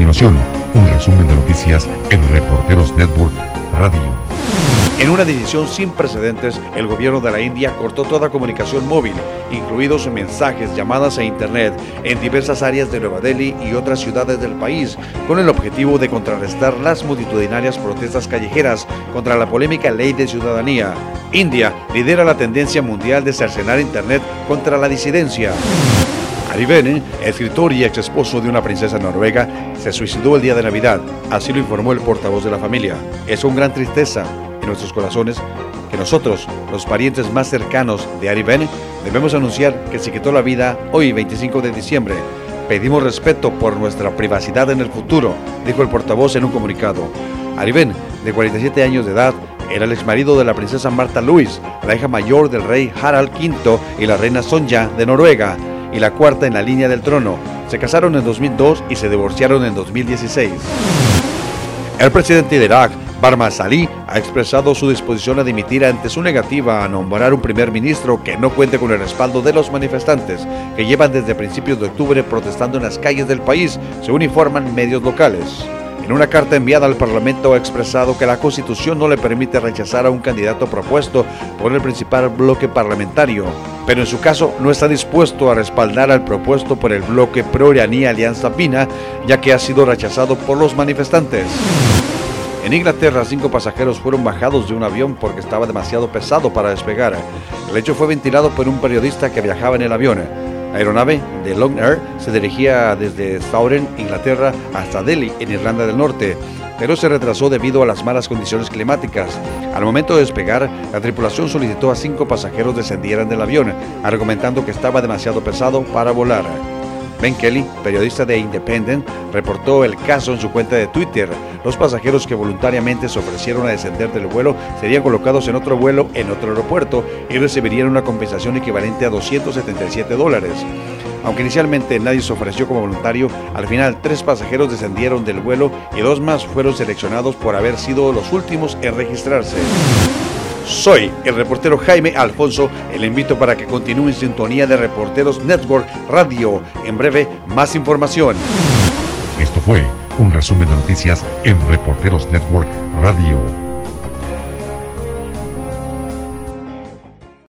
continuación, un resumen de noticias en Reporteros Network Radio. En una decisión sin precedentes, el gobierno de la India cortó toda comunicación móvil, incluidos mensajes, llamadas e internet, en diversas áreas de Nueva Delhi y otras ciudades del país, con el objetivo de contrarrestar las multitudinarias protestas callejeras contra la polémica ley de ciudadanía. India lidera la tendencia mundial de cercenar Internet contra la disidencia. Ari Bene, escritor y ex esposo de una princesa noruega, se suicidó el día de Navidad. Así lo informó el portavoz de la familia. Es un gran tristeza en nuestros corazones que nosotros, los parientes más cercanos de Ari Bene, debemos anunciar que se quitó la vida hoy, 25 de diciembre. Pedimos respeto por nuestra privacidad en el futuro, dijo el portavoz en un comunicado. Ari Ben, de 47 años de edad, era el exmarido de la princesa Marta Louis, la hija mayor del rey Harald V y la reina Sonja de Noruega y la cuarta en la línea del trono. Se casaron en 2002 y se divorciaron en 2016. El presidente de Irak, Barma Salih, ha expresado su disposición a dimitir ante su negativa a nombrar un primer ministro que no cuente con el respaldo de los manifestantes que llevan desde principios de octubre protestando en las calles del país, según informan medios locales. En una carta enviada al Parlamento ha expresado que la Constitución no le permite rechazar a un candidato propuesto por el principal bloque parlamentario, pero en su caso no está dispuesto a respaldar al propuesto por el bloque pro-iraní Alianza Pina, ya que ha sido rechazado por los manifestantes. En Inglaterra, cinco pasajeros fueron bajados de un avión porque estaba demasiado pesado para despegar. El hecho fue ventilado por un periodista que viajaba en el avión. La aeronave de Long Air se dirigía desde Southern, Inglaterra, hasta Delhi, en Irlanda del Norte, pero se retrasó debido a las malas condiciones climáticas. Al momento de despegar, la tripulación solicitó a cinco pasajeros descendieran del avión, argumentando que estaba demasiado pesado para volar. Ben Kelly, periodista de Independent, reportó el caso en su cuenta de Twitter. Los pasajeros que voluntariamente se ofrecieron a descender del vuelo serían colocados en otro vuelo en otro aeropuerto y recibirían una compensación equivalente a 277 dólares. Aunque inicialmente nadie se ofreció como voluntario, al final tres pasajeros descendieron del vuelo y dos más fueron seleccionados por haber sido los últimos en registrarse. Soy el reportero Jaime Alfonso le invito para que continúe en sintonía de Reporteros Network Radio. En breve, más información. Esto fue un resumen de noticias en Reporteros Network Radio.